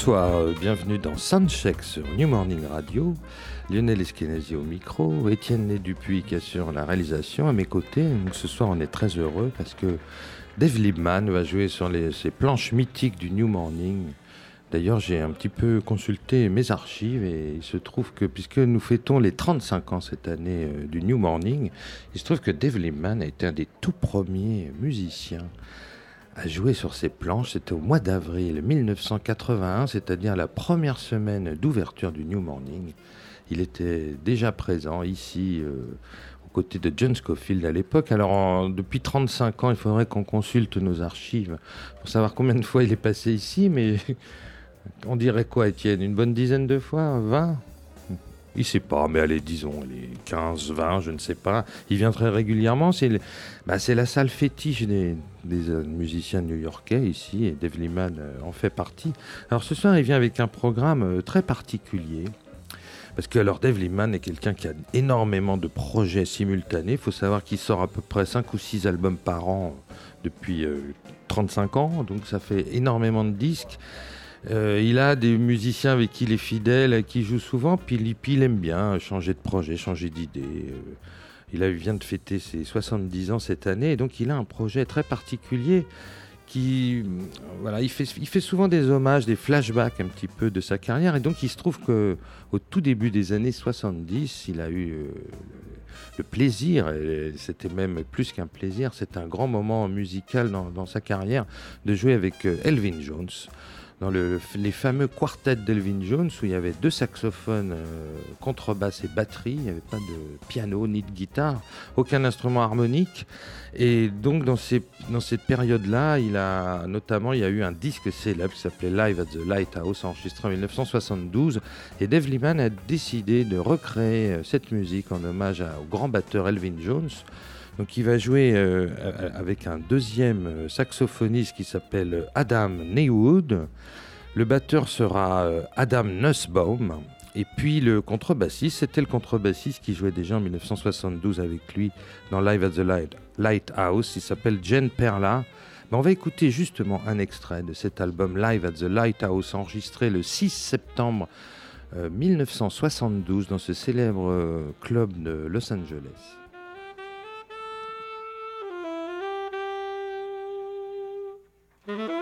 Bonsoir, euh, bienvenue dans Soundcheck sur New Morning Radio. Lionel Eskenazi au micro, Étienne Dupuis qui assure la réalisation à mes côtés. Donc ce soir, on est très heureux parce que Dave Liebman va jouer sur les, ces planches mythiques du New Morning. D'ailleurs, j'ai un petit peu consulté mes archives et il se trouve que, puisque nous fêtons les 35 ans cette année euh, du New Morning, il se trouve que Dave Liebman a été un des tout premiers musiciens à jouer sur ces planches. C'était au mois d'avril 1981, c'est-à-dire la première semaine d'ouverture du New Morning. Il était déjà présent ici, euh, aux côtés de John Scofield à l'époque. Alors, depuis 35 ans, il faudrait qu'on consulte nos archives pour savoir combien de fois il est passé ici, mais on dirait quoi, Étienne? Une bonne dizaine de fois? 20 il sait pas, mais allez, disons, les 15, 20, je ne sais pas. Il vient très régulièrement. C'est bah, la salle fétiche des, euh, musiciens new-yorkais ici, et Dave Liman euh, en fait partie. Alors ce soir, il vient avec un programme euh, très particulier. Parce que alors Dave Liman est quelqu'un qui a énormément de projets simultanés. Il faut savoir qu'il sort à peu près 5 ou 6 albums par an depuis euh, 35 ans, donc ça fait énormément de disques. Euh, il a des musiciens avec qui il est fidèle, qui il joue souvent, puis il, aime bien changer de projet, changer d'idée. euh. il a- vient de fêter ses 70 ans cette année, et donc il a un projet très particulier qui, voilà, il fait, souvent des hommages, des flashbacks un petit peu de sa carrière, et donc il se trouve que au tout début des années 70, il a eu euh, le plaisir, c'était même plus qu'un plaisir, c'est un grand moment musical dans, sa carrière de jouer avec Elvin Jones dans le- les fameux quartets d'Elvin Jones où il y avait deux saxophones, euh, contrebasse et batterie, il n'y avait pas de piano ni de guitare, aucun instrument harmonique. Et donc dans, cette période-là, il a notamment il y a eu un disque célèbre qui s'appelait Live at the Lighthouse, enregistré en 1972. Et Dave Liman a décidé de recréer euh, cette musique en hommage au grand batteur Elvin Jones. Donc il va jouer euh, avec un deuxième euh, saxophoniste qui s'appelle Adam Neywood. Le batteur sera euh, Adam Nussbaum. Et puis le contrebassiste, c'était le contrebassiste qui jouait déjà en 1972 avec lui dans Live at the Light- Lighthouse. Il s'appelle Jen Perla. Ben, on va écouter justement un extrait de cet album Live at the Lighthouse enregistré le 6 septembre euh, 1972 dans ce célèbre club de Los Angeles. Mm-hmm.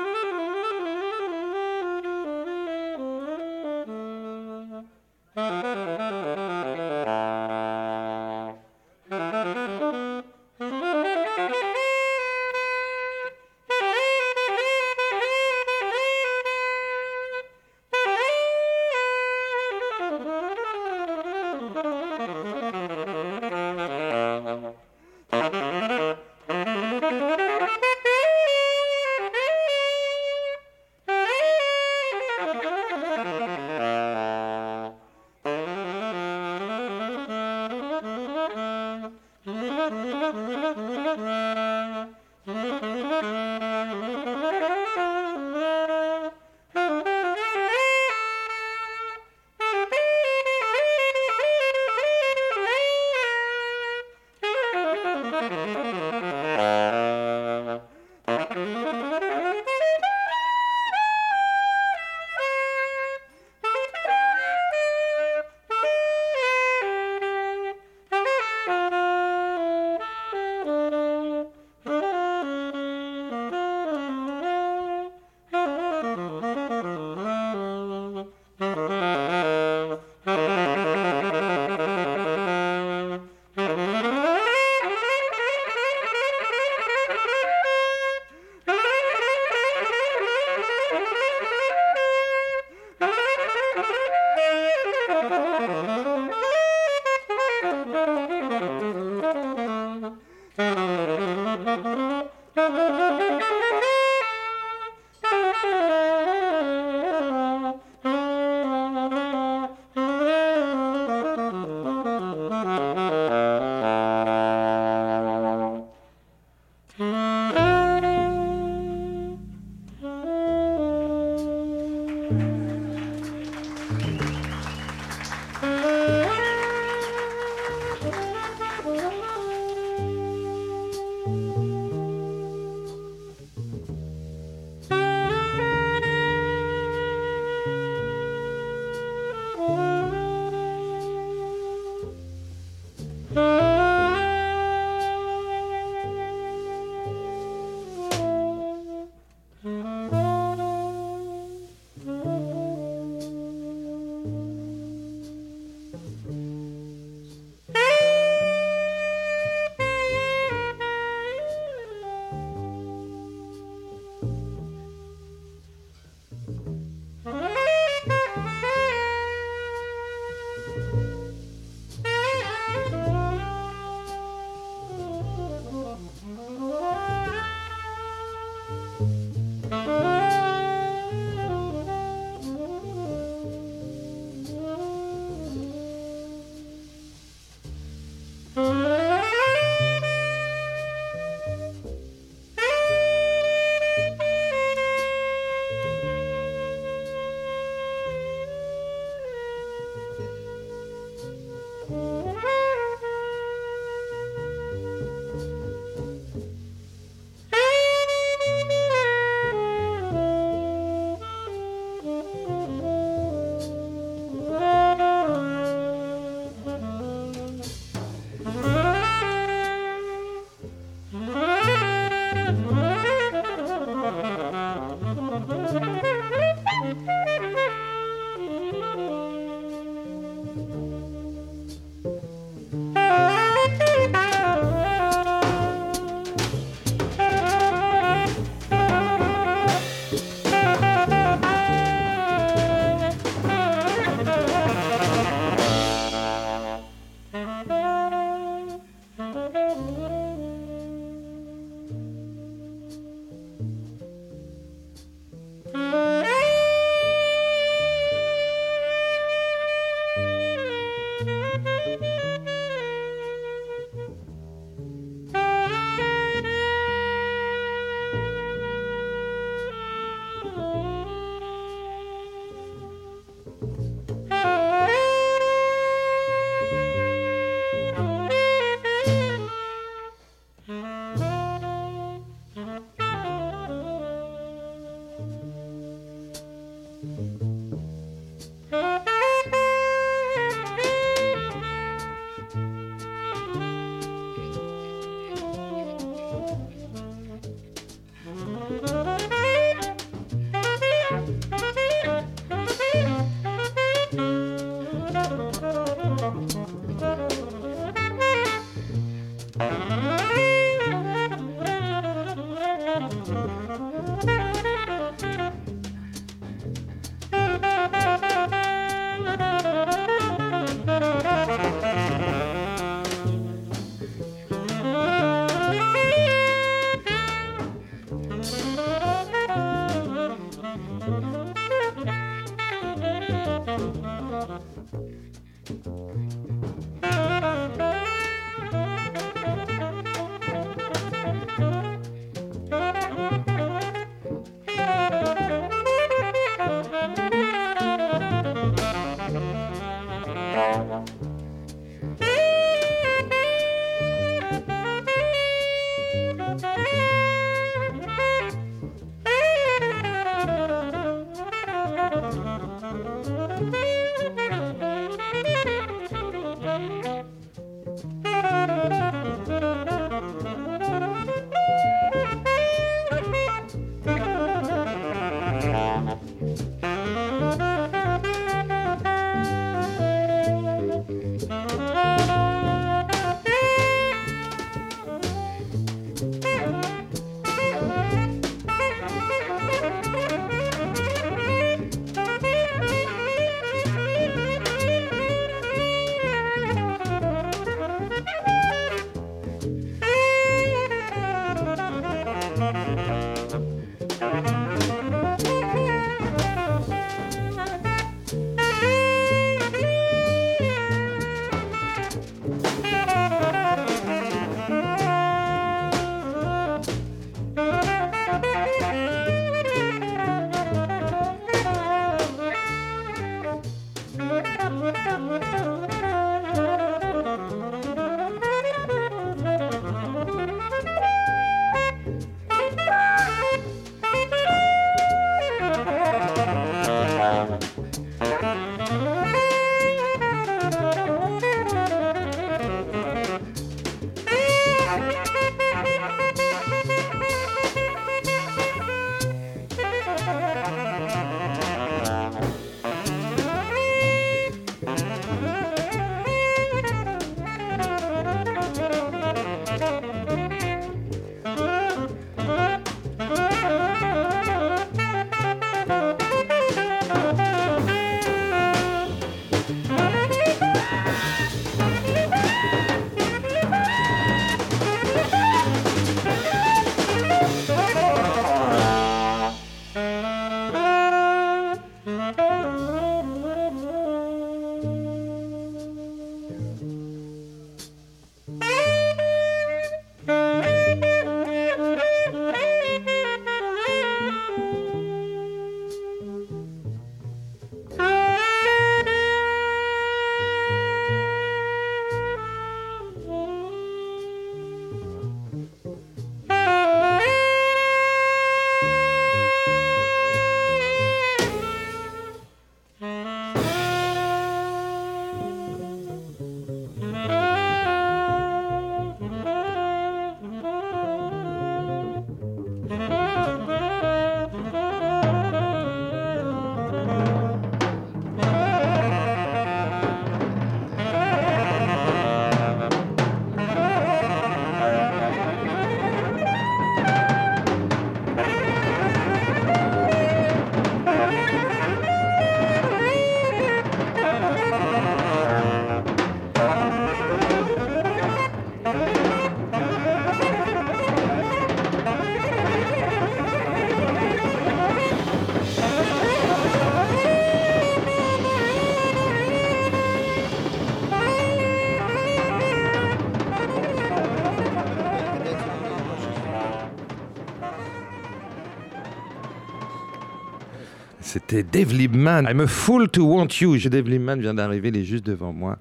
C'était Dave Liebman. I'm a fool to want you. Dave Liebman vient d'arriver, il est juste devant moi.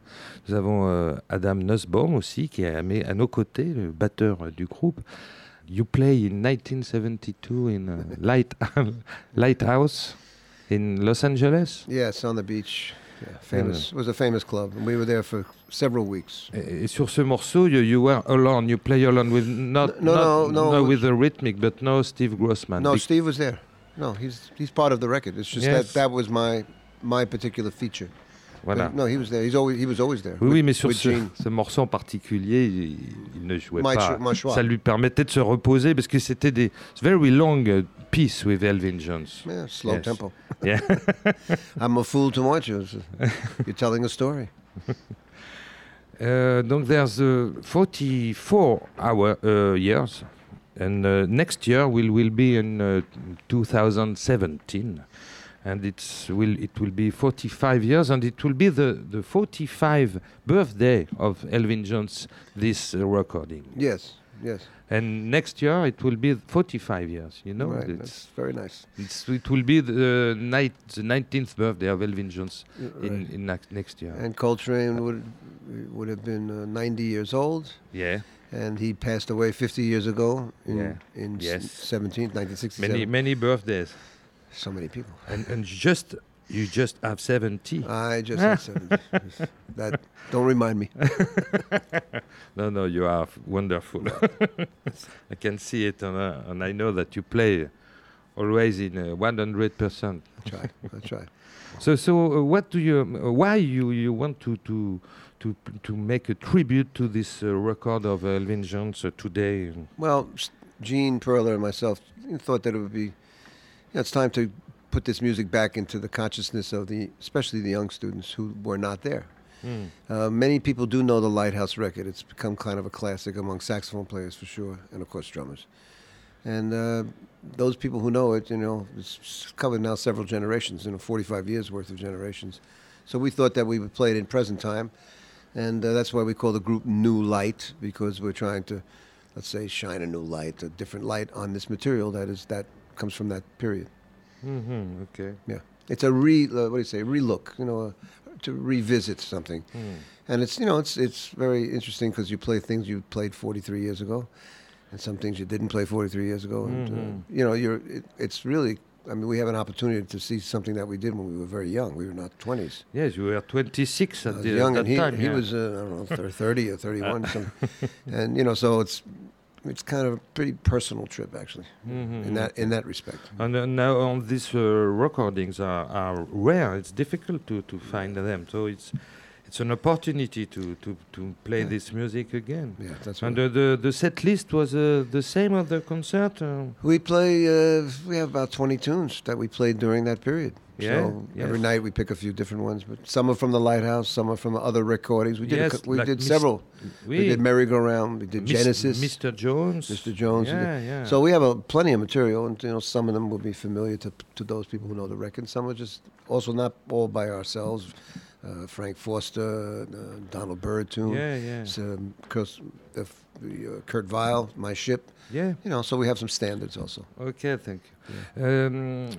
Nous avons euh, Adam Nussbaum aussi, qui est à, à, nos côtés, le batteur du groupe. You play in 1972 in uh, Light, Lighthouse in Los Angeles? Yes, on the beach. Yeah, famous. It was a famous club. And we were there for several weeks. Et, et sur ce morceau, you, you, were alone. You play alone with not, no, not, no, no, with the rhythmic, but no Steve Grossman. No, Be Steve was there. No, he's he's part of the record. It's just Yes. that that was my my particular feature. Voilà. No, he was there. He's always, he was always there. Oui, with- oui, mais sur with ce, Gene. ce morceau en particulier, il, il ne jouait My pas. cho- my choix. Ça lui permettait de se reposer parce que c'était des very long uh, piece with Elvin Jones. Yeah, slow Yes. tempo. Yeah. I'm a fool to watch you. You're telling a story. Uh, donc there's uh, 44 hour uh, years, and uh, next year will will be in uh, 2017, and it's will it will be 45 years, and it will be the the 45 birthday of Elvin Jones this uh, recording, Yes, yes. and next year it will be 45 years. You know, right. it's, That's very nice. it's it will be the night the 19th birthday of Elvin Jones Right. in in next next year. and Coltrane would would have been uh, 90 years old, yeah. And he passed away 50 years ago in Yeah. in Yes. 17th, 1967. Many many birthdays. so many people. and, and just you just have 70 I just have 70. that don't remind me. no no you are wonderful i can see it and, uh, and i know that you play always in uh, 100% I try. I try. so so uh, what do you uh, why you you want to to to to make a tribute to this uh, record of Elvin Jones uh, today Well, Gene Perler and myself thought that it would be, you know, it's time to put this music back into the consciousness of the, especially the young students who were not there. Hmm. Uh, many people do know the Lighthouse record. It's become kind of a classic among saxophone players for sure, and of course drummers. And uh, those people who know it, you know, it's covered now several generations, you know, 45 years worth of generations. So we thought that we would play it in present time, and uh, that's why we call the group New Light because we're trying to, let's say, shine a new light, a different light on this material that is that comes from that period. Mhm, okay Yeah, it's a re, uh, what do you say, relook, you know, uh, to revisit something. Hmm. And it's you know it's it's very interesting because you play things you played 43 years ago, and some things you didn't play 43 years ago. And uh, Mhm. you know you're it, it's really I mean we have an opportunity to see something that we did when we were very young. We were not 20s. yes you were 26 I at the, young that and he time he yeah. was uh, I don't know 30 or 31 some, and you know so it's it's kind of a pretty personal trip actually Mhm. in that in that respect. And uh, now on these uh, recordings are, are rare. It's difficult to, to find them. So it's it's an opportunity to, to, to play Yeah. this music again. Yeah, that's And uh, the the set list was uh, the same of the concert. Uh, We play. Uh, we have about twenty tunes that we played during that period. Yeah, So every night we pick a few different ones, but some are from the Lighthouse, some are from other recordings. We did. Yes, we like did Mis- several. we, We did Merry-Go-Round. We did Mis- Genesis. Mr. Jones, Mr. Jones, Yeah, yeah. So we have a plenty of material, and you know some of them will be familiar to to those people who know the record. Some are just also not all by ourselves. Uh, Frank Foster, uh, Donald Byrd tune. yeah, yeah, It's, um, Kurt, uh, uh, Kurt Weill, My Ship. yeah. You know, so we have some standards also. Okay, thank you. Um,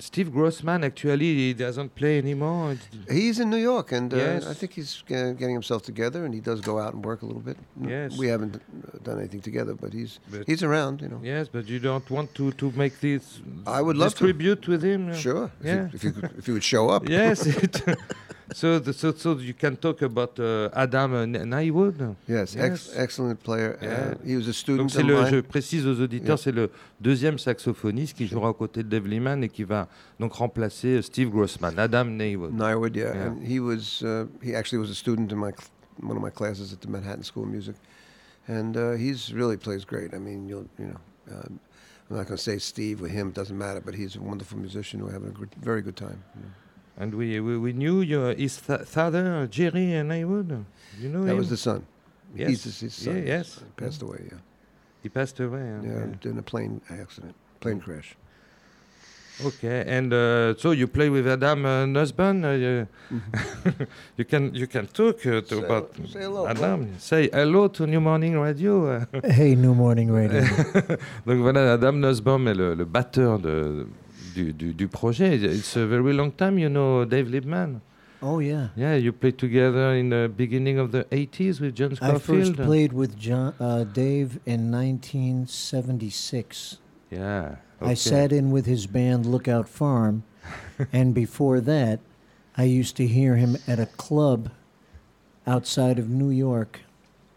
Steve Grossman actually he doesn't play anymore. He's in New York, and uh, Yes. I think he's uh, getting himself together, and he does go out and work a little bit. Yes. we haven't done anything together, but he's But- he's around, you know. Yes, but you don't want to, to make this. I would love to. tribute with him. Sure, if, Yeah. you, if you could, if you would show up. yes. So, the, so so you can talk about uh, Adam Nywood. Yes, Ex- excellent player. Yeah. Uh, he was a student of le, mine. je précise aux auditeurs, Yeah. c'est le deuxième saxophoniste qui jouera aux côtés de Dave Lehman et qui va donc remplacer euh, Steve Grossman, Adam Nywood. Nywood, yeah, Yeah. and he was uh, he actually was a student in my one of my classes at the Manhattan School of Music, and uh, he's really plays great. I mean, you'll you know, um, I'm not going to say Steve or him, it doesn't matter, but he's a wonderful musician. We're having a good, very good time. you know. And we, we, we knew your, his fa- father, and I would You know That him? was the son. Yes. He's his, his son. Yeah, yes. He passed away. Yeah. He passed away. huh? Yeah, in a plane accident, plane crash. Okay, and uh, so you play with Adam uh, Nussbaum. Uh, you, you can you can talk uh, to Say- about say hello, Adam. Say hello to New Morning Radio. uh. Hey, New Morning Radio. Donc voilà, Adam Nussbaum est le, le batteur de, du, du, du projet. It's a very long time, you know, Dave Liebman. oh, yeah. Yeah, you played together in the beginning of the 80s with John Scofield. I first played with John, uh, Dave in 1976. Yeah. I sat in with his band Lookout Farm, and before that, I used to hear him at a club outside of New York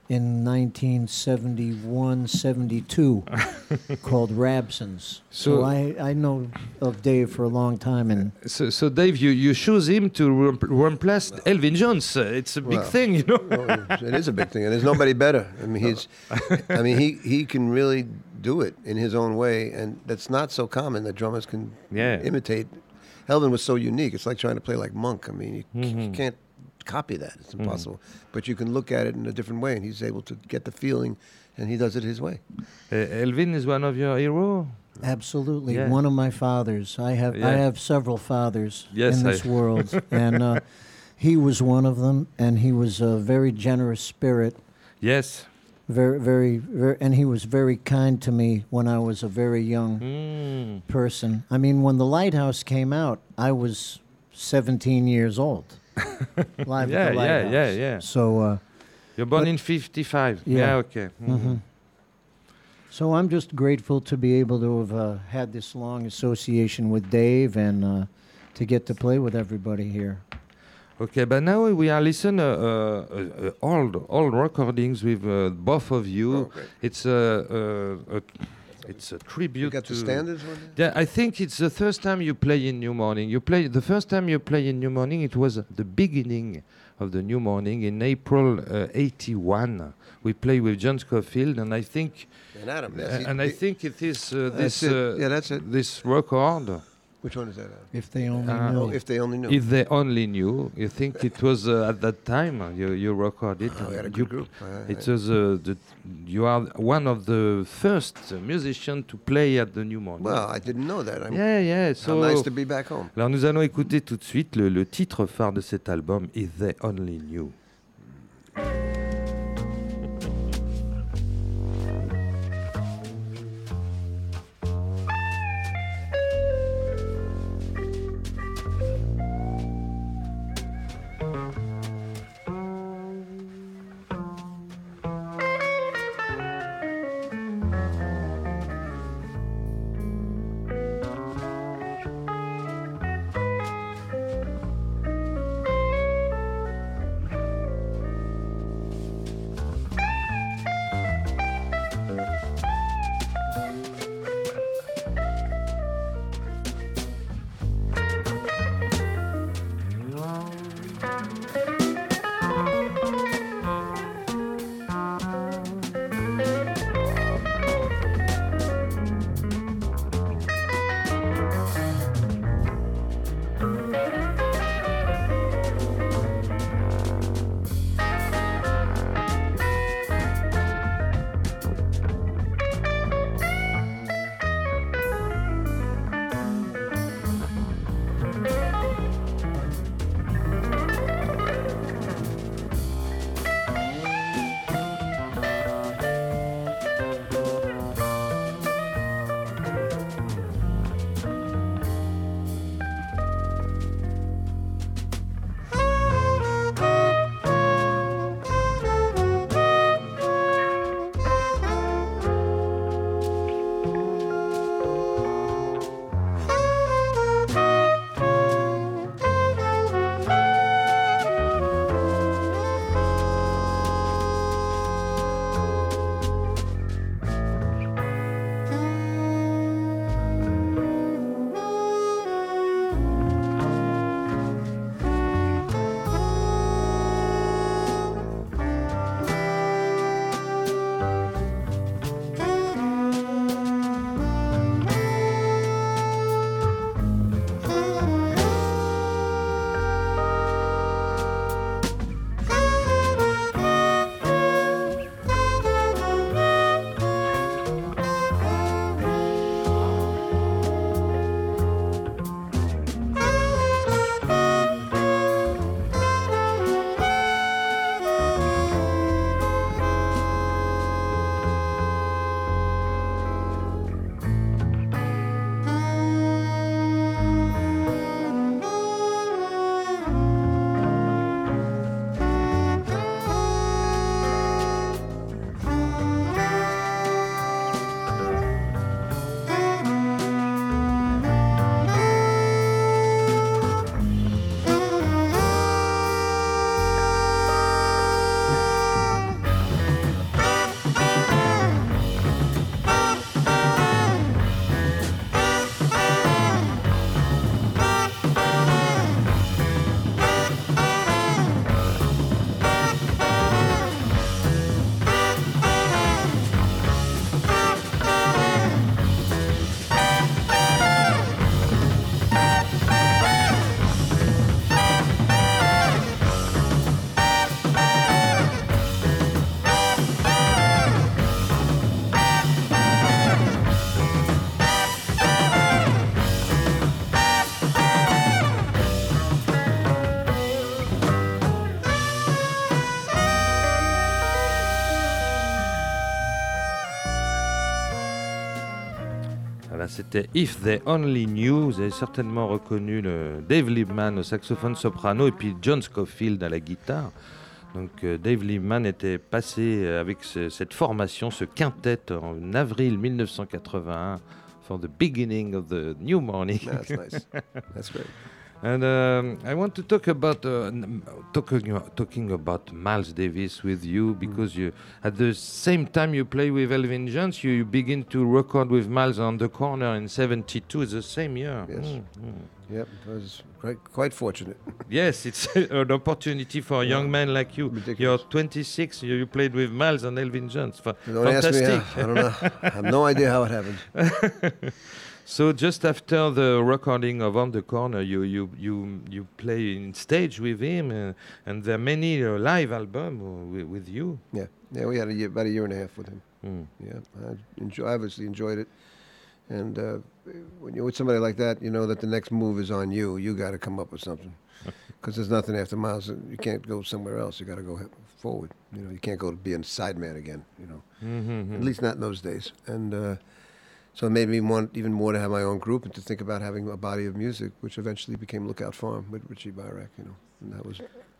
in 1971, 72 called Rabsons. So, So- I, I know of Dave for a long time, and So, so Dave, you, you choose him to rem- replace Elvin Jones. Uh, It's a big Well, thing, you know. Well, it is a big thing, and there's nobody better. I mean, he's, I mean, he he can really do it in his own way, and that's not so common that drummers can Yeah. imitate. Elvin was so unique. It's like trying to play like Monk. I mean, you, you can't copy that. It's impossible. But you can look at it in a different way, and he's able to get the feeling, and he does it his way. Uh, Elvin is one of your heroes. absolutely Yeah. one of my fathers. I have I have several fathers Yes, in this I- world, and uh, he was one of them. And he was a very generous spirit, Yes. very very, very and he was very kind to me when I was a very young Mm. person. I mean, when the Lighthouse came out, I was 17 years old. Live Yeah, at the yeah, Lighthouse. yeah, yeah. So, uh, You're born in 55. Yeah. Yeah, okay. Mhm. mhm. so I'm just grateful to be able to have uh, had this long association with Dave and uh, to get to play with everybody here. Okay, but now we are listening uh, uh, uh, old old recordings with uh, both of you. Great. It's a, a, a it's a tribute You got to the standards Yeah, I think it's the first time you play in New Morning. You play the first time you play in New Morning. It was the beginning of the New Morning in April uh, '81. We play with John Scofield, and I think, And Adam. uh, and I think it is uh, this it. uh, Yeah, that's it. this record. Which one is that? If they only Uh, knew. Oh, if they only knew. If they only knew, you think it was uh, at that time uh, you you recorded? Oh, we had a you good group. Uh, It was uh, the, you are one of the first uh, musicians to play at the New Morning. well, I didn't know that. I'm, yeah, yeah. how So nice to be back home. Alors nous allons écouter tout de suite le, le titre phare de cet album, If They Only Knew. C'était If They Only Knew. Vous avez certainement reconnu le Dave Liebman au saxophone soprano et puis John Scofield à la guitare. Donc euh, Dave Liebman était passé avec ce- cette formation, ce quintet en avril 1981 for the beginning of the new morning. That's nice. That's great. And um, I want to talk about uh, talking talking about Miles Davis with you because you at the same time you play with Elvin Jones, you, you begin to record with Miles on the corner in '72. It's the same year. Yes. Mm, mm. Yep, I was quite, quite fortunate. Yes, it's an opportunity for a young man like you. Ridiculous. You're 26. You, you played with Miles and Elvin Jones. Fa- Don't ask me fantastic. how. I don't know. I have no idea how it happened. So just after the recording of On the Corner, you you you you play in stage with him, uh, and there are many uh, live albums with, with you. Yeah, yeah, we had a year, about a year and a half with him. Mm. Yeah, I enjoy, obviously enjoyed it. And uh, when you're with somebody like that, you know that the next move is on you. You got to come up with something, because there's nothing after Miles. You can't go somewhere else. You got to go forward. You know, you can't go to being a sideman again. You know, Mhm. at least not in those days. And uh, so it made me want even more to have my own group and to think about having a body of music, which eventually became Lookout Farm with Richie Byrack. You know, and that was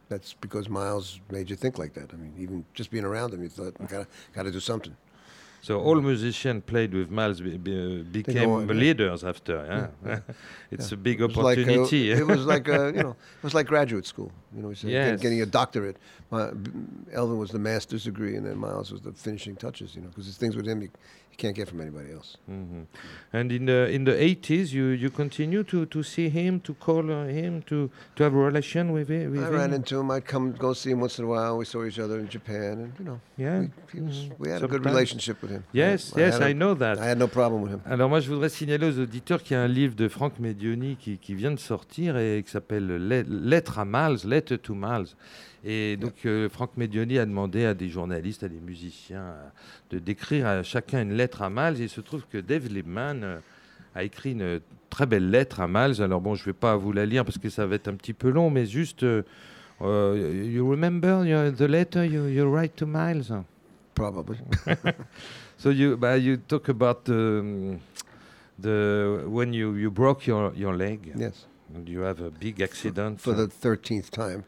that's because Miles made you think like that. I mean, even just being around him, you thought, got to got to do something. So all musicians played with Miles be, be, became on, yeah. leaders after. Yeah, it's Yeah. a big It was like, opportunity. it was like uh, you know, it was like graduate school. You know, said, get- getting a doctorate. My, Elvin was the master's degree, and then Miles was the finishing touches. You know, because things with him you can't get from anybody else. Mhm. And in the in the 80s, you you continue to to see him, to call uh, him, to to have a relation with, it, with I him? ran into him. I'd come go see him once in a while. We saw each other in Japan, and you know, yeah. we, was, Mhm. we had a good relationship with him. Yes, I yes, a- I know that. I had no problem with him. Alors moi, je voudrais signaler aux auditeurs qu'il y a un livre de Franck Medioni qui, qui vient de sortir et qui s'appelle Le- Lettre à Miles, Letter to Miles. Et donc euh, Franck Medioni a demandé à des journalistes, à des musiciens, euh, de décrire à chacun une lettre à Miles. Et il se trouve que Dave Liebman euh, a écrit une très belle lettre à Miles. Alors bon, je ne vais pas vous la lire parce que ça va être un petit peu long, mais juste, euh, euh, you remember your- the letter you, you write to Miles? Probably. So you, but you talk about um, the when you, you broke your, your leg Yes. and you have a big accident. For the thirteenth time.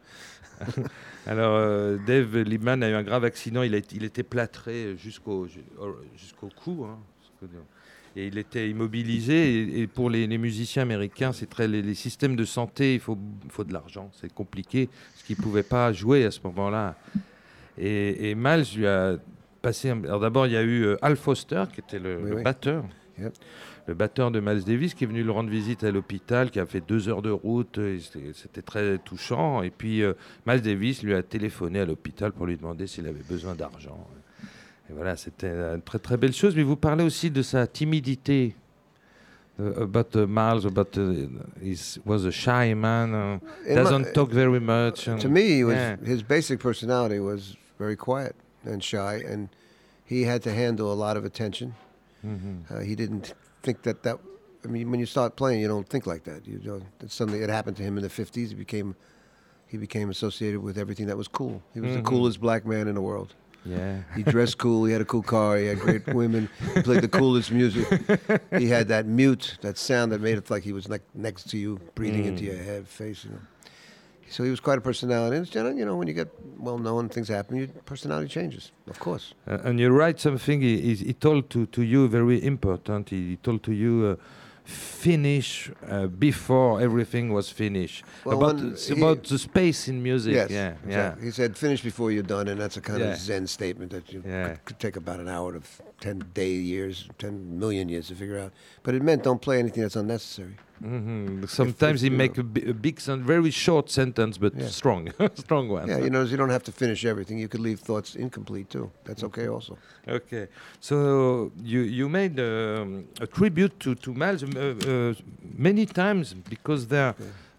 Alors euh, Dave Liebman a eu un grave accident. Il, a, été- il était plâtré jusqu'au ju- au- jusqu'au cou. hein, et il était immobilisé. Et, et pour les, les musiciens américains, c'est très les, les systèmes de santé. Il faut, faut de l'argent. C'est compliqué parce qu'il pouvait pas jouer à ce moment-là. Et, et Miles lui a passé. un- Alors d'abord, il y a eu euh, Al Foster qui était le, Oui, le oui. batteur. Yep. Le batteur de Miles Davis qui est venu le rendre visite à l'hôpital, qui a fait deux heures de route, c'était très touchant. Et puis euh, Miles Davis lui a téléphoné à l'hôpital pour lui demander s'il avait besoin d'argent. Et voilà, c'était une très très belle chose. Mais vous parlez aussi de sa timidité. Uh, about uh, Miles, about uh, he was a shy man, uh, In my- doesn't talk very much. to me, he was, yeah. his basic personality was very quiet and shy, and he had to handle a lot of attention. Mhm. Uh, he didn't think that that. I mean, when you start playing, you don't think like that. You know, something that happened to him in the '50s. He became, he became associated with everything that was cool. He was Mhm. the coolest black man in the world. Yeah. He dressed cool. He had a cool car. He had great women. He played the coolest music. He had that mute, that sound that made it like he was like next to you, breathing into Mm. your head, face. You know. So he was quite a personality. And general- you know, when you get well known, things happen. Your personality changes, of course. Uh, and you write something he, he, he told to, to you very important. He, he told to you uh, finish uh, before everything was finished. Well, about, he- about the space in music. Yes. yeah, exactly. He said, "Finish before you're done," and that's a kind Yeah. of Zen statement that you Yeah. could, could take about an hour to ten day years, ten million years to figure out. But it meant don't play anything that's unnecessary. Yeah. hmm Sometimes he you make know. a, big, sen- very short sentence, but Yeah. strong, strong one. Yeah, you know, you don't have to finish everything. You could leave thoughts incomplete too. That's okay, Mm-hmm. also. Okay, so you you made um, a tribute to to Miles uh, uh, many times because they're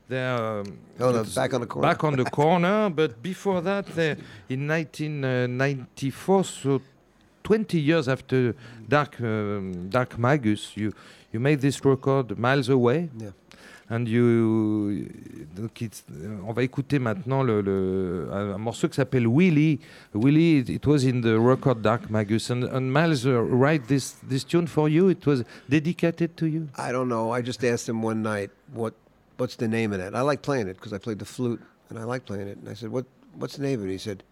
they're um, Oh, no, back on the corner. back on the corner. But before that, they, in 1994, so 20 years after Dark um, Dark Magus, you you made this record miles away. Yeah. And you, donc it's- on va écouter maintenant le, le- un, un morceau qui s'appelle Willie. Willie, it, it was in the record Dark Magus. And, and Miles uh, write this, this tune for you. It was dedicated to you. I don't know. I just asked him one night what what's the name of it. I like playing it because I played the flute and I like playing it. And I said, "What what's the name of it?" He said,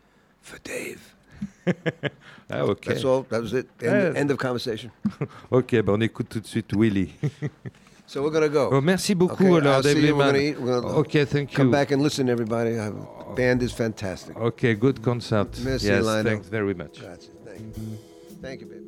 "For Dave." Ah, ok. That's all. That was it. End, Yeah. end of conversation. Ok, ben on écoute tout de suite Willie. So we're gonna go. Oh, merci beaucoup, Okay, alors, I'll see you. We're Lehman. gonna. We're gonna Ok, thank come you. back and listen, everybody. The band is fantastic. Okay, good concert. Merci, yes, Lionel. thanks very much. Grazie. Thank you. Thank you, baby.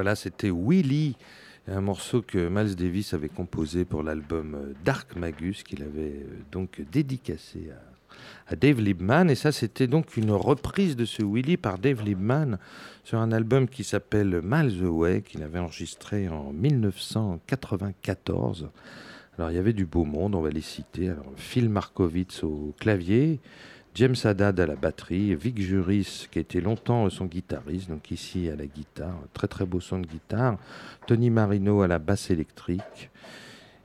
Voilà, c'était Willy, un morceau que Miles Davis avait composé pour l'album euh, Dark Magus, qu'il avait euh, donc dédicacé à, Dave Liebman. Et ça, c'était donc une reprise de ce Willy par Dave Liebman sur un album qui s'appelle Miles Away, qu'il avait enregistré en 1994. Alors, il y avait du beau monde, on va les citer. Phil Markowitz au clavier, James Haddad à la batterie, Vic Juris qui était longtemps son guitariste, donc ici à la guitare, très très beau son de guitare, Tony Marino à la basse électrique.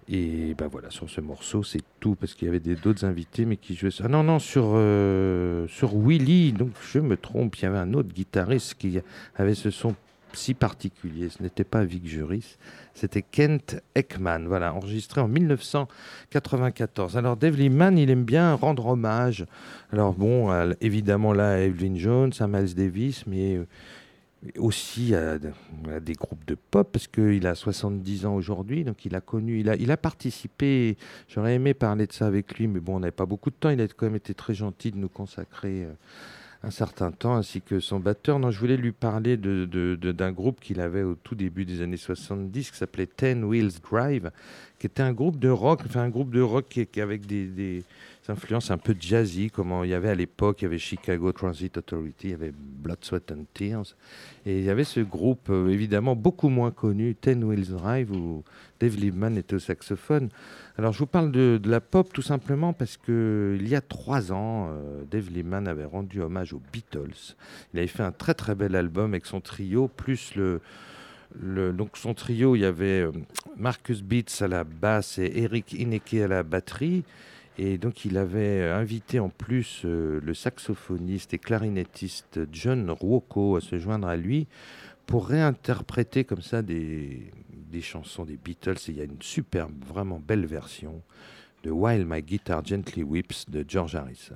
Et ben voilà, sur ce morceau, c'est tout, parce qu'il y avait d'autres invités, mais qui jouaient ça. Ah non, non, sur, euh, sur Willy, donc je me trompe, il y avait un autre guitariste qui avait ce son si particulier. Ce n'était pas Vic Juris, c'était Kent Ekman, voilà, enregistré en 1994. Alors Dave Liebman, il aime bien rendre hommage. Alors bon, évidemment là, à Evelyn Jones, à Miles Davis, mais euh, aussi à, des groupes de pop, parce qu'il a 70 ans aujourd'hui, donc il a connu, il a, il a participé, j'aurais aimé parler de ça avec lui, mais bon, on n'avait pas beaucoup de temps, il a quand même été très gentil de nous consacrer. Euh, un certain temps, ainsi que son batteur. Non, je voulais lui parler d'un de, de, groupe qu'il avait au tout début des années 70, qui s'appelait Ten Wheels Drive, qui était un groupe de rock, enfin un groupe de rock avec des, influences un peu jazzy, comme il y avait à l'époque, il y avait Chicago Transit Authority, il y avait Blood, Sweat and Tears, et il y avait ce groupe euh, évidemment beaucoup moins connu, Ten Wheels Drive, où Dave Liebman était au saxophone. Alors je vous parle de, la pop tout simplement parce que il y a trois ans, euh, Dave Liebman avait rendu hommage aux Beatles. Il avait fait un très très bel album avec son trio, plus le, donc son trio, il y avait euh, Marcus Beats à la basse et Eric Ineke à la batterie. Et donc il avait invité en plus euh, le saxophoniste et clarinettiste John Ruocco à se joindre à lui pour réinterpréter comme ça des, des chansons des Beatles. il y a une superbe, vraiment belle version de While My Guitar Gently Whips de George Harrison.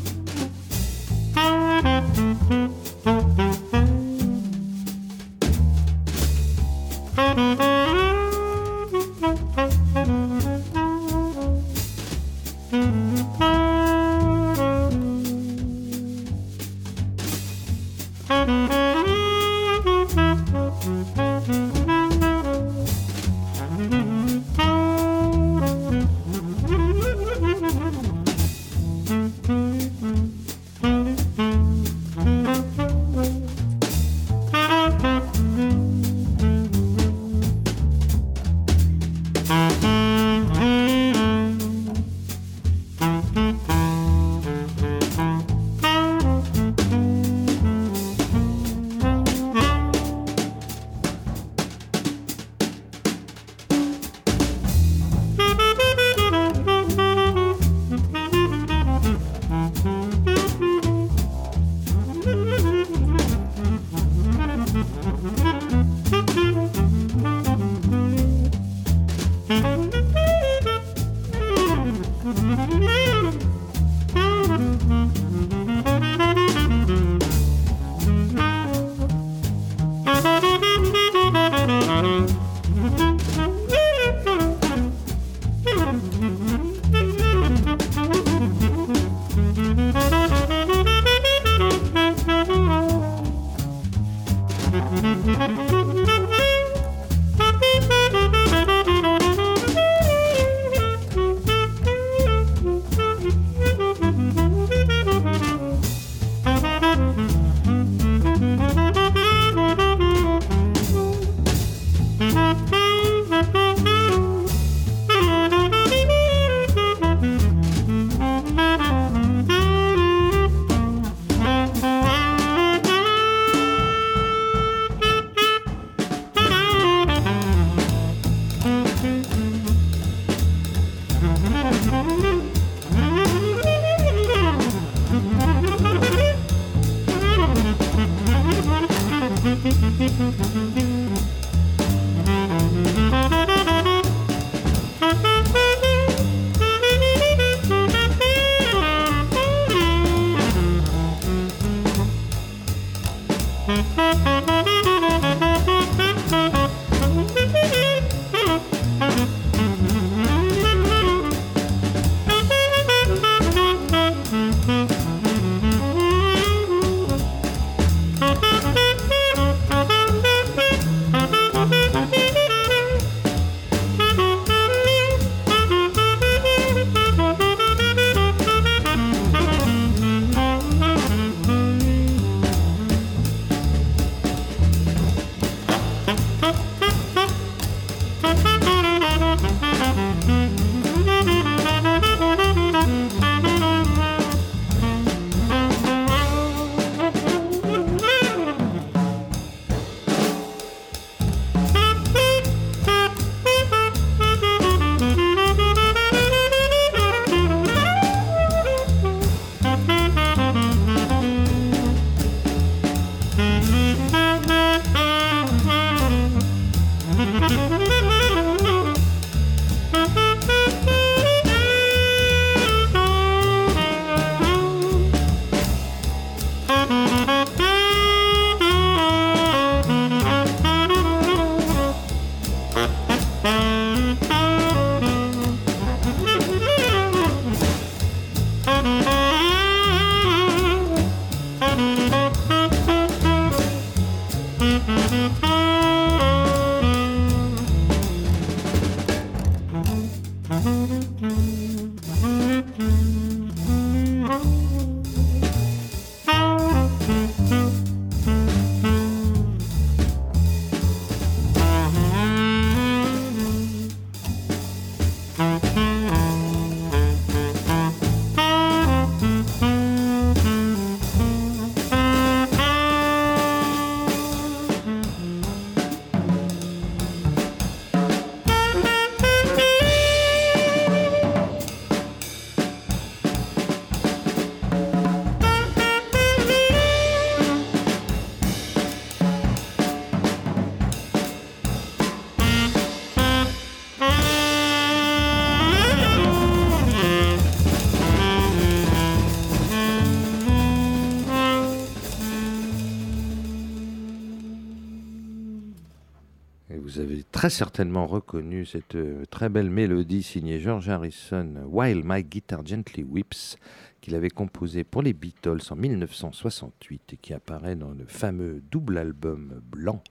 certainement reconnu cette euh, très belle mélodie signée George Harrison, While My Guitar Gently Whips, qu'il avait composée pour les Beatles en 1968 et qui apparaît dans le fameux double album blanc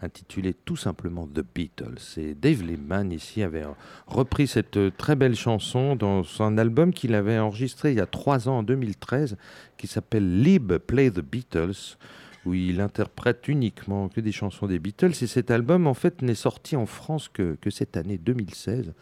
intitulé tout simplement The Beatles. Et Dave Lehman ici avait repris cette très belle chanson dans son album qu'il avait enregistré il y a trois ans en 2013 qui s'appelle Lib Play the Beatles où il interprète uniquement que des chansons des Beatles. Et cet album, en fait, n'est sorti en France que, cette année 2016.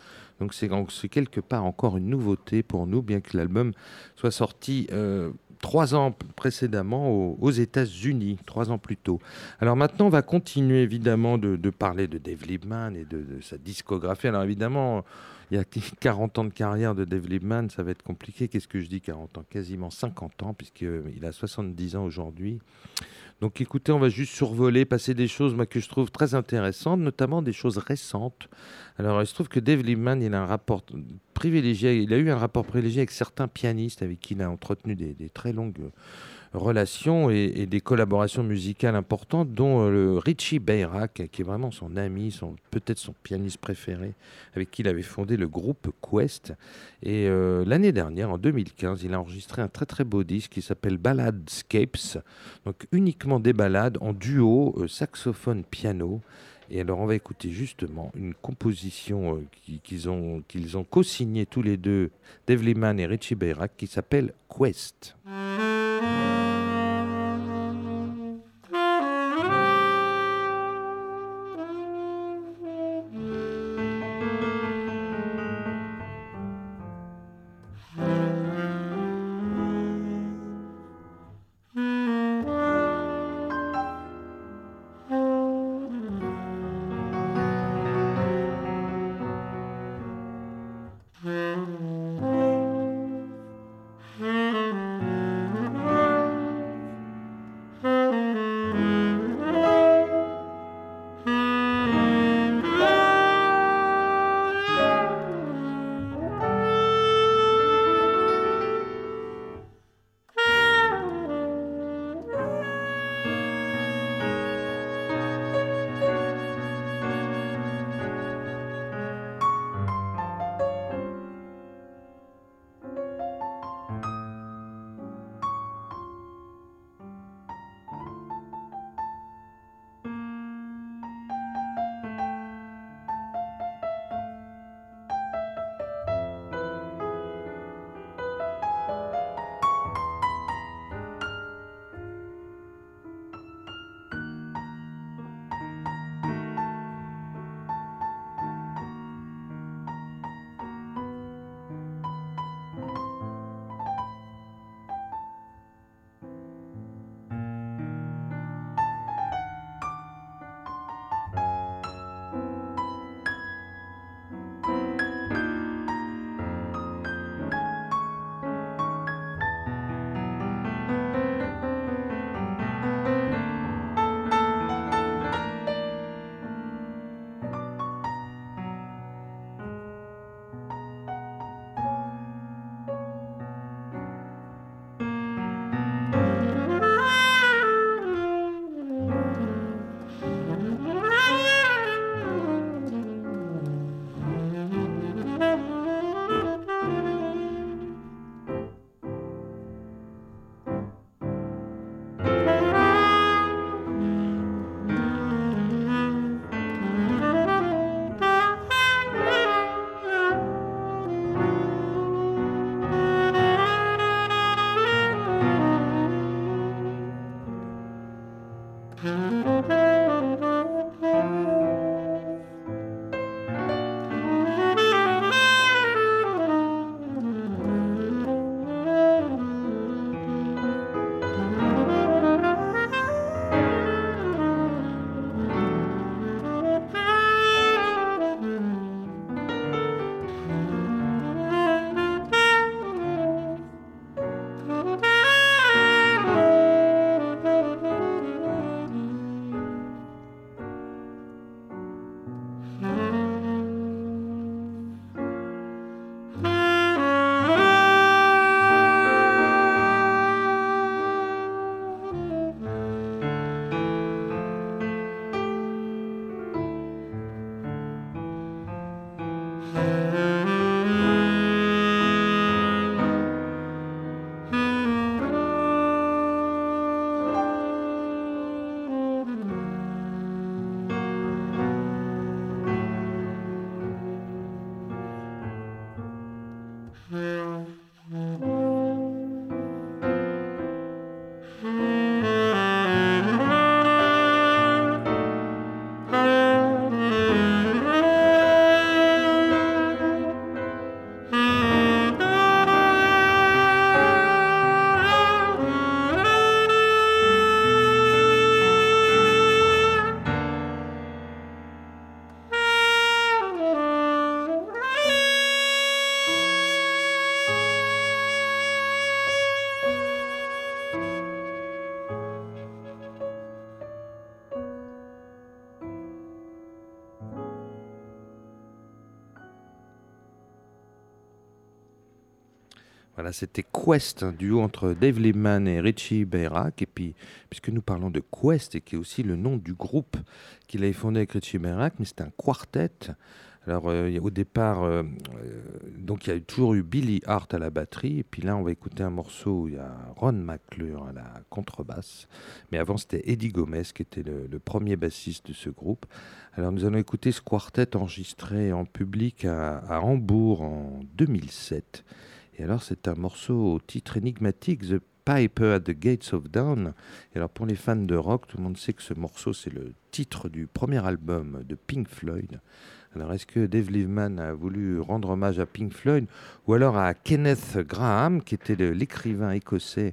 Donc c'est quelque part encore une nouveauté pour nous, bien que l'album soit sorti euh, trois ans précédemment aux, États-Unis, trois ans plus tôt. Alors maintenant, on va continuer évidemment de, parler de Dave Liebman et de, de, sa discographie. Alors évidemment, il y a 40 ans de carrière de Dave Liebman, ça va être compliqué. Qu'est-ce que je dis 40 ans? Quasiment 50 ans, puisqu'il a 70 ans aujourd'hui. Donc écoutez, on va juste survoler, passer des choses moi, que je trouve très intéressantes, notamment des choses récentes. Alors il se trouve que Dave Liebman, il a un rapport privilégié, il a eu un rapport privilégié avec certains pianistes avec qui il a entretenu des, des très longues relations et, des collaborations musicales importantes, dont euh, le Richie Bayrak, qui est vraiment son ami, son, peut-être son pianiste préféré, avec qui il avait fondé le groupe Quest. Et euh, l'année dernière, en 2015, il a enregistré un très très beau disque qui s'appelle Balladscapes, donc uniquement des ballades en duo euh, saxophone-piano. Et alors, on va écouter justement une composition qu'ils ont, qu'ils ont co-signée tous les deux, Dave Lehman et Richie Bayrak, qui s'appelle Quest. Música c'était Quest, un duo entre Dave Liebman et Richie Bayrak. Et puis, puisque nous parlons de Quest, et qui est aussi le nom du groupe qu'il avait fondé avec Richie Bayrak, mais c'est un quartet. Alors, euh, au départ, euh, euh, donc il y a toujours eu Billy Hart à la batterie, et puis là, on va écouter un morceau où il y a Ron McClure à la contrebasse. Mais avant, c'était Eddie Gomez qui était le, le, premier bassiste de ce groupe. Alors, nous allons écouter ce quartet enregistré en public à, à Hambourg en 2007. Et alors, c'est un morceau au titre énigmatique, The Piper at the Gates of Dawn. Et alors, pour les fans de rock, tout le monde sait que ce morceau, c'est le titre du premier album de Pink Floyd. Alors, est-ce que Dave Liveman a voulu rendre hommage à Pink Floyd ou alors à Kenneth Graham, qui était l'écrivain écossais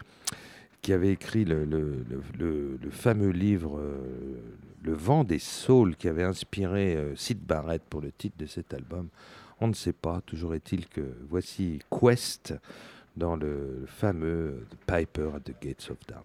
qui avait écrit le, fameux livre euh, Le vent des saules, qui avait inspiré euh, Sid Barrett pour le titre de cet album? On ne sait pas. Toujours est-il que voici Quest dans le fameux Piper at the Gates of Dawn.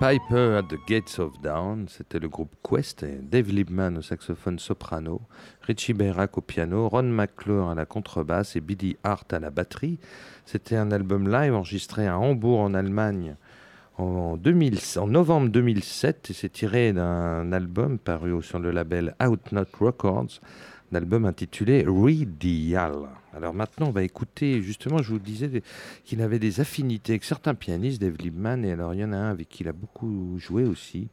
Piper at the Gates of Dawn, c'était le groupe Quest, Dave Liebman au saxophone soprano, Richie Bayrack au piano, Ron McClure à la contrebasse et Billy Hart à la batterie. C'était un album live enregistré à Hambourg en Allemagne en, 2000, en novembre 2007 et c'est tiré d'un album paru sur le label Out Not Records album intitulé Redial. Alors maintenant, on va écouter, justement, je vous disais qu'il avait des affinités avec certains pianistes, Dave Liebman, et alors il y en a un avec qui il a beaucoup joué aussi,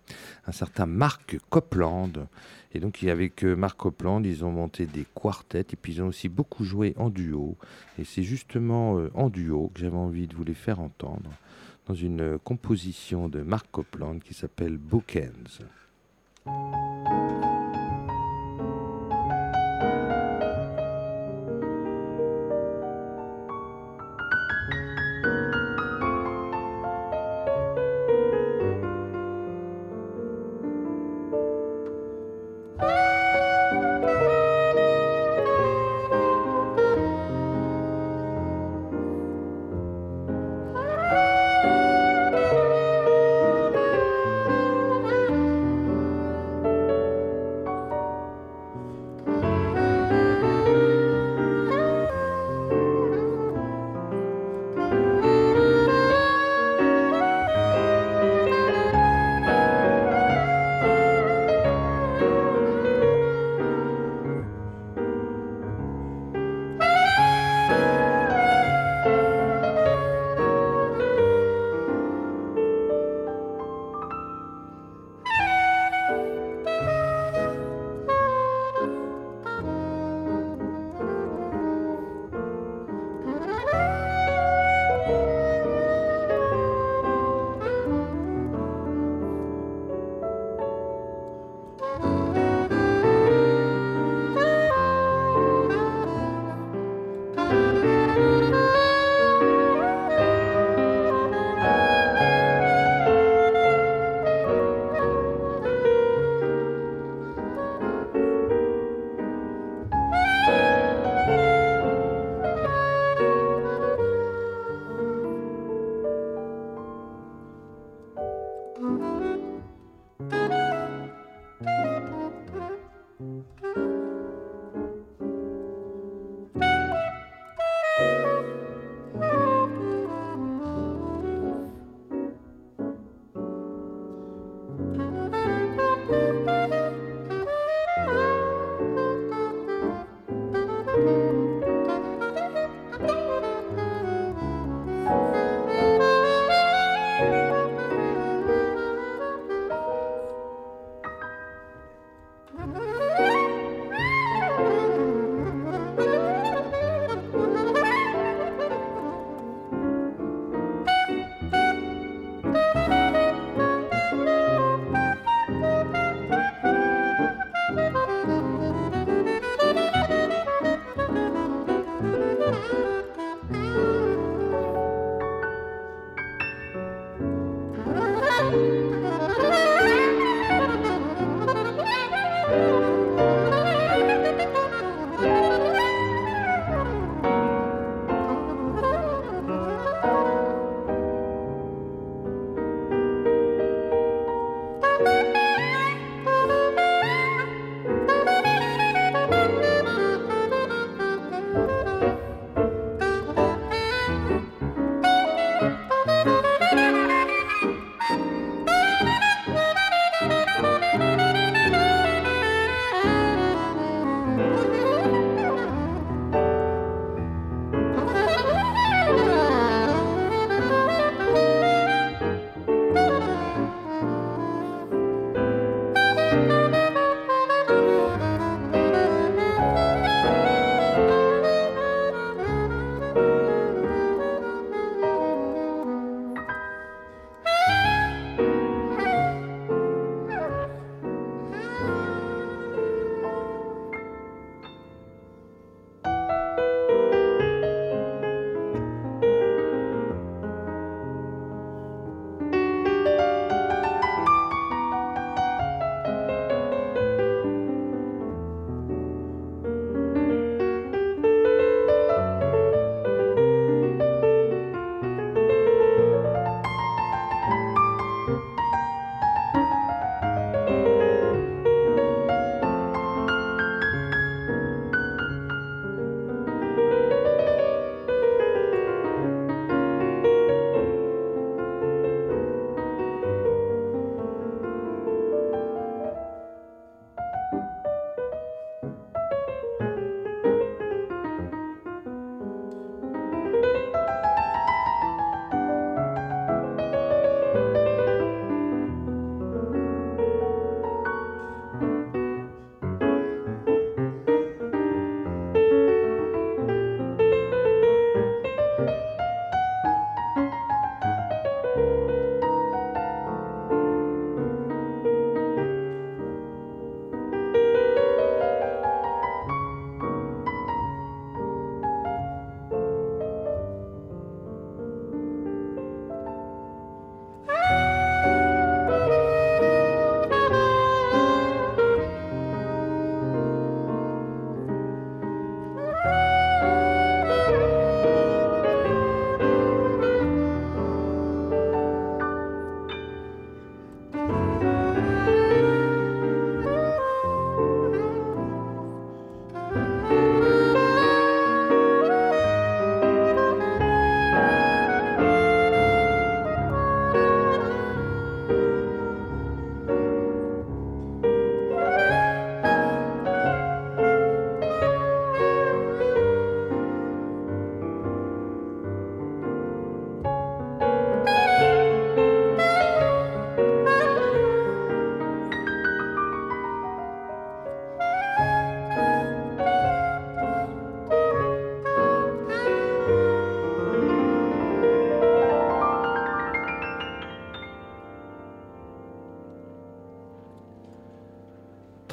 un certain Mark Copland. Et donc, avec Mark Copland, ils ont monté des quartets, et puis ils ont aussi beaucoup joué en duo. Et c'est justement euh, en duo que j'avais envie de vous les faire entendre, dans une composition de Mark Copland qui s'appelle Bookends.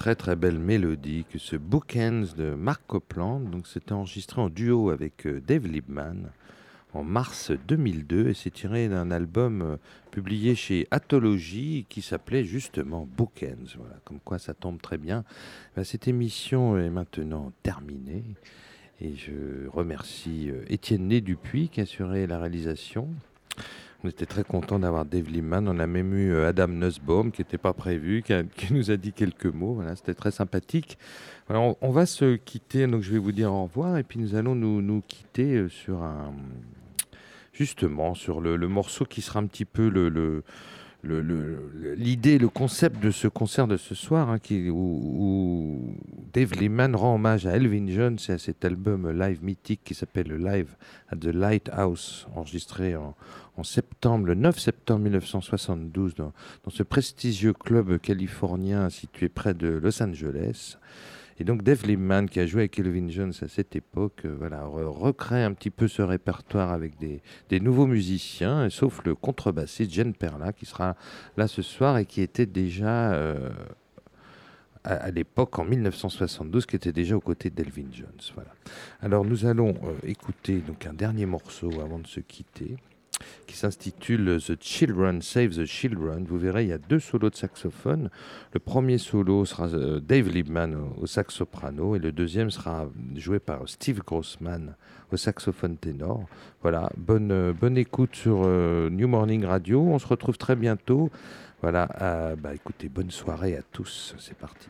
Très très belle mélodie que ce Bookends de Mark Copland. Donc c'était enregistré en duo avec euh, Dave Liebman en mars 2002 et c'est tiré d'un album euh, publié chez Athologie qui s'appelait justement Bookends. Voilà, comme quoi ça tombe très bien. Ben, cette émission est maintenant terminée et je remercie euh, Étienne Né Dupuis qui a assuré la réalisation. On était très content d'avoir Dave Liman. On a même eu euh, Adam Nussbaum qui n'était pas prévu, qui, nous a dit quelques mots. C'était très sympathique. on, va se quitter. Donc je vais vous dire au revoir et puis nous allons nous, nous quitter euh, sur un justement sur le, morceau qui sera un petit peu l'idée, le, concept de ce concert de ce soir, hein, qui, où, Dave Lehman rend hommage à Elvin Jones et à cet album live mythique qui s'appelle Live at the Lighthouse, enregistré en, septembre, le 9 septembre 1972, dans, dans, ce prestigieux club californien situé près de Los Angeles. Et donc Dave Liebman, qui a joué avec Elvin Jones à cette époque, euh, voilà, recrée un petit peu ce répertoire avec des, des nouveaux musiciens, sauf le contrebassiste Jen Perla, qui sera là ce soir et qui était déjà... Euh, à, l'époque, en 1972, qui était déjà aux côtés d'Elvin Jones. Voilà. Alors nous allons euh, écouter donc un dernier morceau avant de se quitter qui s'intitule The Children Save the Children. Vous verrez, il y a deux solos de saxophone. Le premier solo sera euh, Dave Liebman au, sax soprano et le deuxième sera joué par Steve Grossman au saxophone ténor. Voilà, bonne, euh, bonne écoute sur euh, New Morning Radio. On se retrouve très bientôt. Voilà, bah, écoutez, bonne soirée à tous. C'est parti.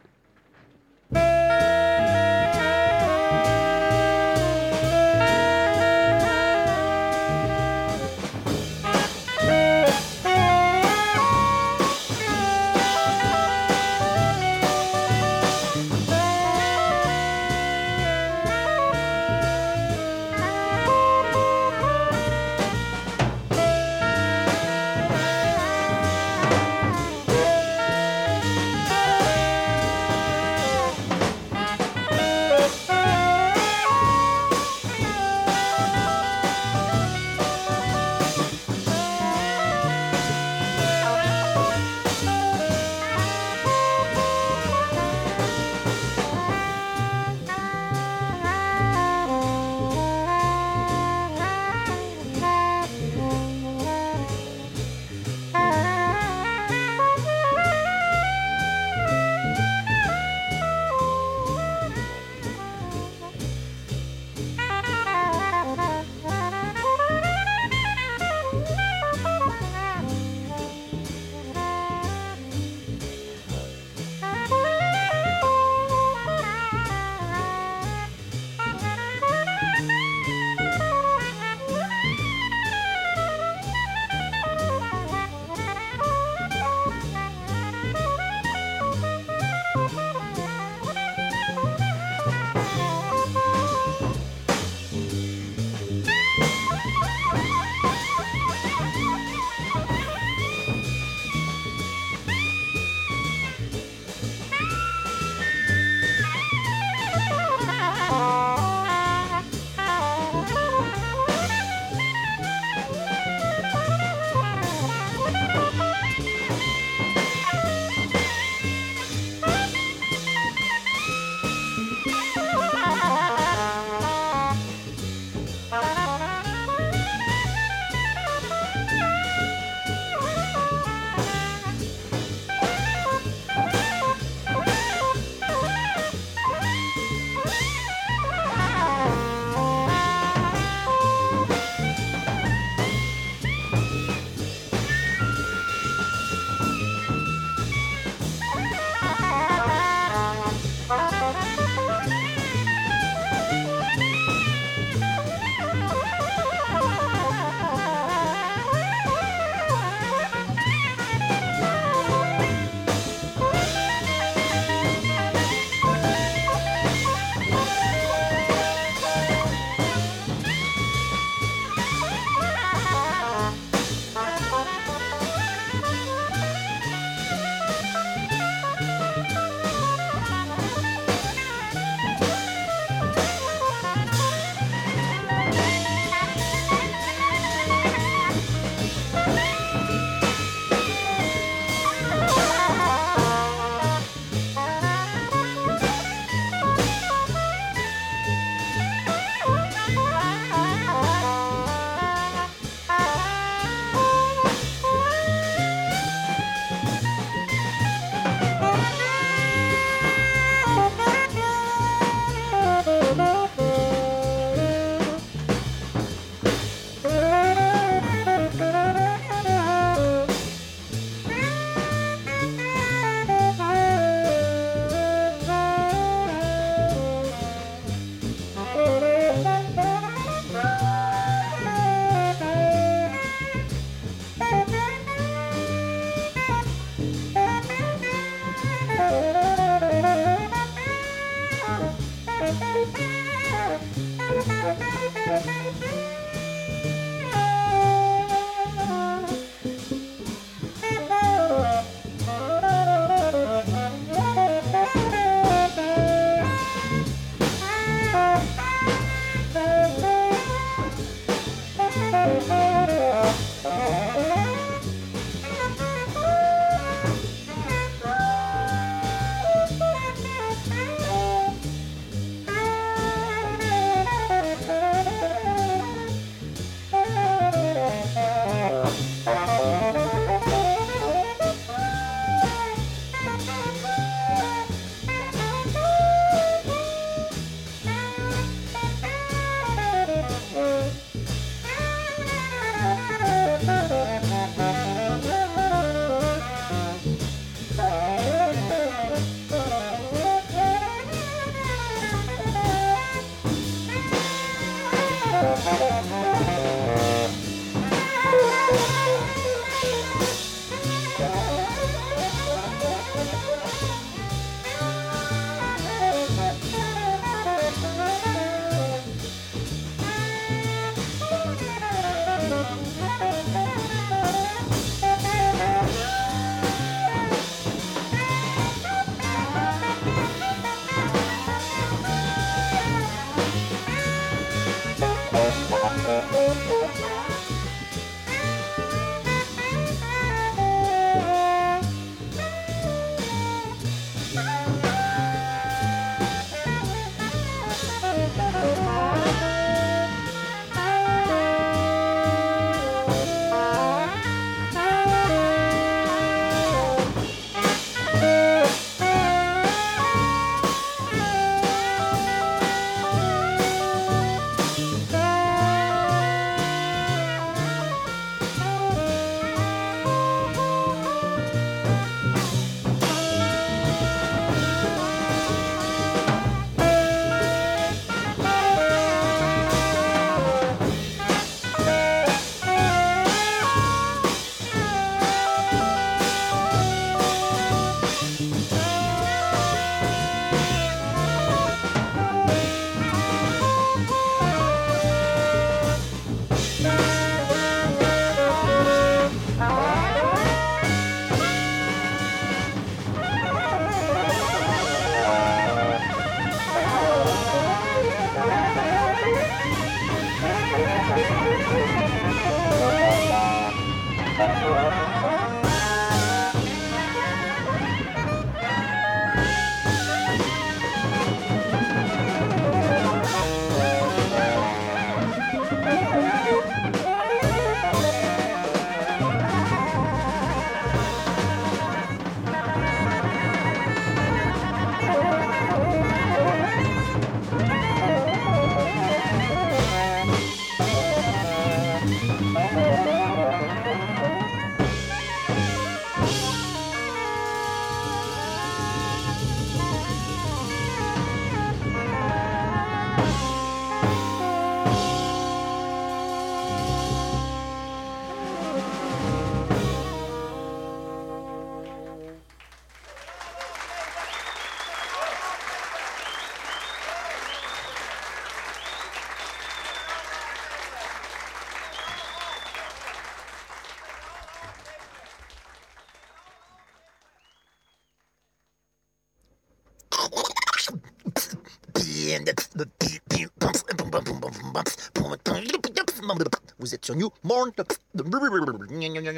New Morning.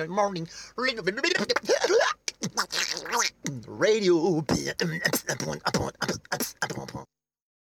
Morning.